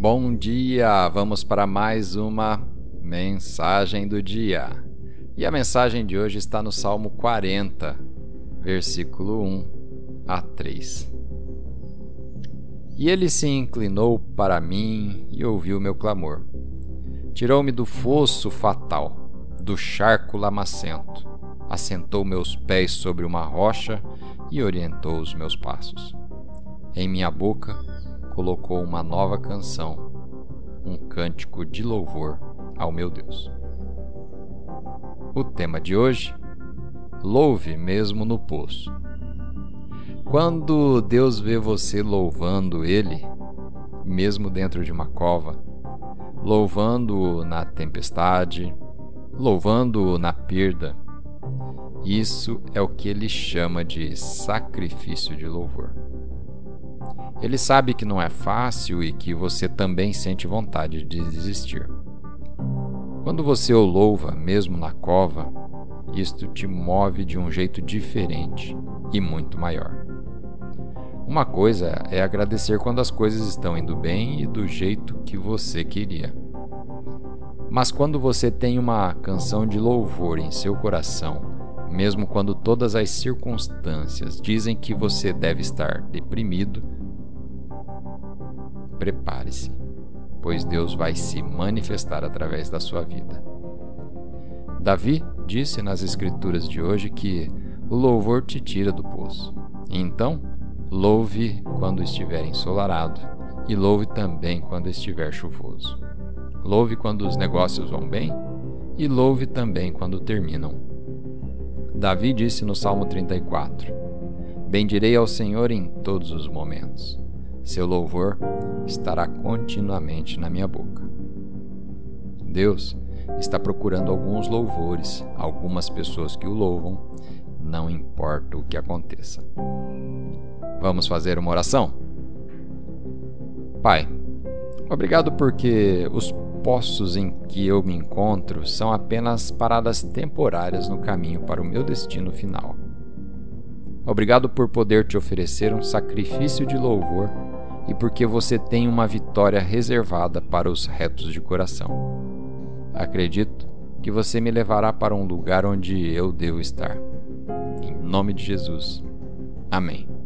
Bom dia! Vamos para mais uma mensagem do dia. E a mensagem de hoje está no Salmo 40, versículo 1 a 3. E ele se inclinou para mim e ouviu meu clamor. Tirou-me do fosso fatal, do charco lamacento, assentou meus pés sobre uma rocha e orientou os meus passos. Em minha boca colocou uma nova canção, um cântico de louvor ao meu Deus. O tema de hoje: Louve mesmo no poço. Quando Deus vê você louvando Ele, mesmo dentro de uma cova, louvando-o na tempestade, louvando-o na perda, isso é o que ele chama de sacrifício de louvor. Ele sabe que não é fácil e que você também sente vontade de desistir. Quando você o louva, mesmo na cova, isto te move de um jeito diferente e muito maior. Uma coisa é agradecer quando as coisas estão indo bem e do jeito que você queria. Mas quando você tem uma canção de louvor em seu coração, mesmo quando todas as circunstâncias dizem que você deve estar deprimido, prepare-se, pois Deus vai se manifestar através da sua vida. Davi disse nas Escrituras de hoje que o louvor te tira do poço. Então, louve quando estiver ensolarado e louve também quando estiver chuvoso. Louve quando os negócios vão bem e louve também quando terminam. Davi disse no Salmo 34: Bendirei ao Senhor em todos os momentos. Seu louvor estará continuamente na minha boca. Deus está procurando alguns louvores, algumas pessoas que o louvam, não importa o que aconteça. Vamos fazer uma oração? Pai, obrigado porque os poços em que eu me encontro são apenas paradas temporárias no caminho para o meu destino final. Obrigado por poder te oferecer um sacrifício de louvor e porque você tem uma vitória reservada para os retos de coração. Acredito que você me levará para um lugar onde eu devo estar. Em nome de Jesus. Amém.